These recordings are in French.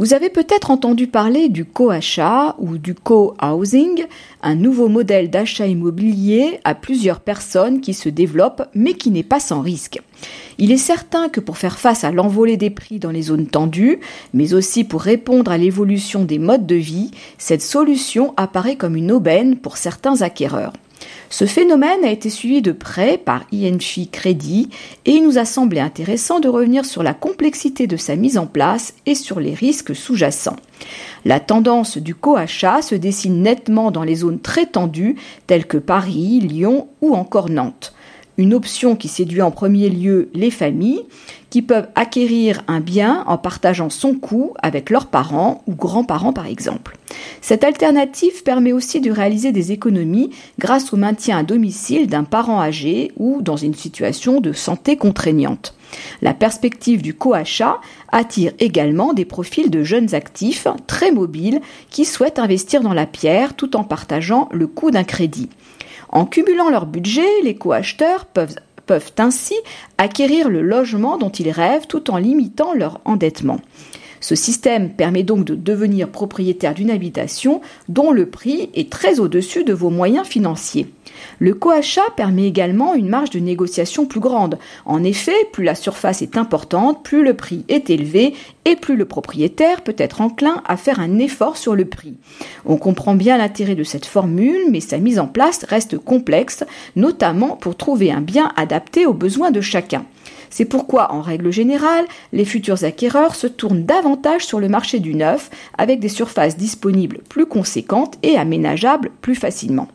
Vous avez peut-être entendu parler du co-achat ou du co-housing, un nouveau modèle d'achat immobilier à plusieurs personnes qui se développe mais qui n'est pas sans risque. Il est certain que pour faire face à l'envolée des prix dans les zones tendues, mais aussi pour répondre à l'évolution des modes de vie, cette solution apparaît comme une aubaine pour certains acquéreurs. Ce phénomène a été suivi de près par INFI Crédit et il nous a semblé intéressant de revenir sur la complexité de sa mise en place et sur les risques sous-jacents. La tendance du co-achat se dessine nettement dans les zones très tendues telles que Paris, Lyon ou encore Nantes une option qui séduit en premier lieu les familles qui peuvent acquérir un bien en partageant son coût avec leurs parents ou grands-parents par exemple. Cette alternative permet aussi de réaliser des économies grâce au maintien à domicile d'un parent âgé ou dans une situation de santé contraignante. La perspective du co-achat attire également des profils de jeunes actifs très mobiles qui souhaitent investir dans la pierre tout en partageant le coût d'un crédit. En cumulant leur budget, les co-acheteurs peuvent, peuvent ainsi acquérir le logement dont ils rêvent tout en limitant leur endettement. Ce système permet donc de devenir propriétaire d'une habitation dont le prix est très au-dessus de vos moyens financiers. Le coachat permet également une marge de négociation plus grande. En effet, plus la surface est importante, plus le prix est élevé et plus le propriétaire peut être enclin à faire un effort sur le prix. On comprend bien l'intérêt de cette formule, mais sa mise en place reste complexe, notamment pour trouver un bien adapté aux besoins de chacun. C'est pourquoi, en règle générale, les futurs acquéreurs se tournent davantage sur le marché du neuf, avec des surfaces disponibles plus conséquentes et aménageables plus facilement.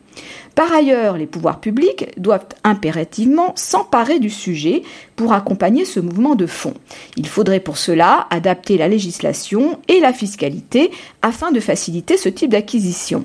Par ailleurs, les pouvoirs publics doivent impérativement s'emparer du sujet pour accompagner ce mouvement de fond. Il faudrait pour cela adapter la législation et la fiscalité afin de faciliter ce type d'acquisition.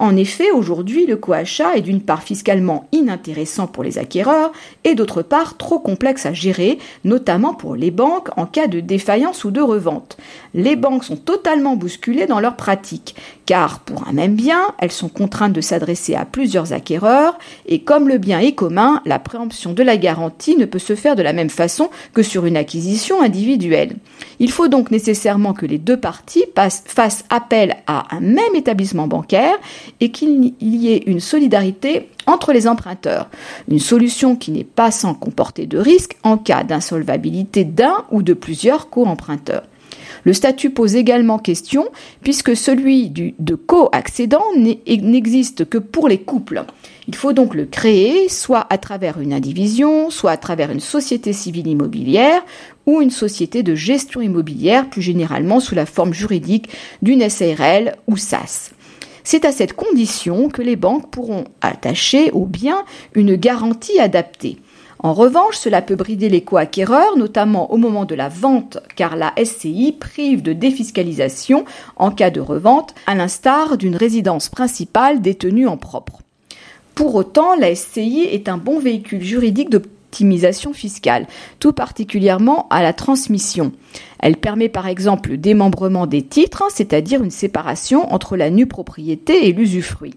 En effet, aujourd'hui, le coachat est d'une part fiscalement inintéressant pour les acquéreurs et d'autre part trop complexe à gérer, notamment pour les banques en cas de défaillance ou de revente. Les banques sont totalement bousculées dans leurs pratiques, car pour un même bien, elles sont contraintes de s'adresser à plusieurs acquéreurs et comme le bien est commun, la préemption de la garantie ne peut se faire de la même façon que sur une acquisition individuelle. Il faut donc nécessairement que les deux parties fassent appel à un même établissement bancaire et qu'il y ait une solidarité entre les emprunteurs. Une solution qui n'est pas sans comporter de risques en cas d'insolvabilité d'un ou de plusieurs co-emprunteurs. Le statut pose également question puisque celui de co-accédant n'existe que pour les couples. Il faut donc le créer soit à travers une indivision, soit à travers une société civile immobilière ou une société de gestion immobilière, plus généralement sous la forme juridique d'une SARL ou SAS. C'est à cette condition que les banques pourront attacher au bien une garantie adaptée. En revanche, cela peut brider les co-acquéreurs, notamment au moment de la vente, car la SCI prive de défiscalisation en cas de revente, à l'instar d'une résidence principale détenue en propre. Pour autant, la SCI est un bon véhicule juridique d'optimisation fiscale, tout particulièrement à la transmission. Elle permet par exemple le démembrement des titres, c'est-à-dire une séparation entre la nue propriété et l'usufruit.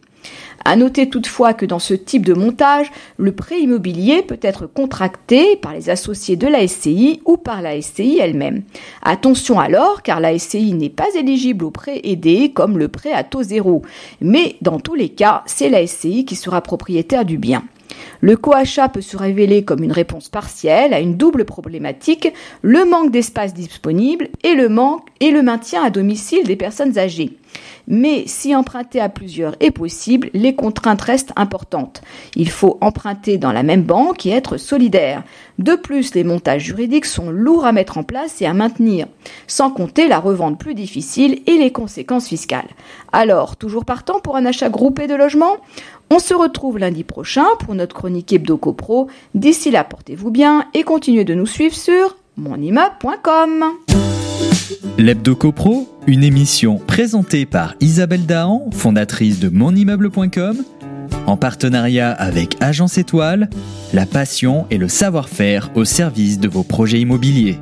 À noter toutefois que dans ce type de montage, le prêt immobilier peut être contracté par les associés de la SCI ou par la SCI elle-même. Attention alors, car la SCI n'est pas éligible au prêt aidé comme le prêt à taux zéro. Mais dans tous les cas, c'est la SCI qui sera propriétaire du bien. Le coachat peut se révéler comme une réponse partielle à une double problématique, le manque d'espace disponible et le et le maintien à domicile des personnes âgées. Mais si emprunter à plusieurs est possible, les contraintes restent importantes. Il faut emprunter dans la même banque et être solidaire. De plus, les montages juridiques sont lourds à mettre en place et à maintenir, sans compter la revente plus difficile et les conséquences fiscales. Alors, toujours partant pour un achat groupé de logements On se retrouve lundi prochain pour notre chronique Hebdo Copro. D'ici là, portez-vous bien et continuez de nous suivre sur monimmeuble.com. L'Hebdo CoPro, une émission présentée par Isabelle Dahan, fondatrice de monimmeuble.com, en partenariat avec Agence Étoile, la passion et le savoir-faire au service de vos projets immobiliers.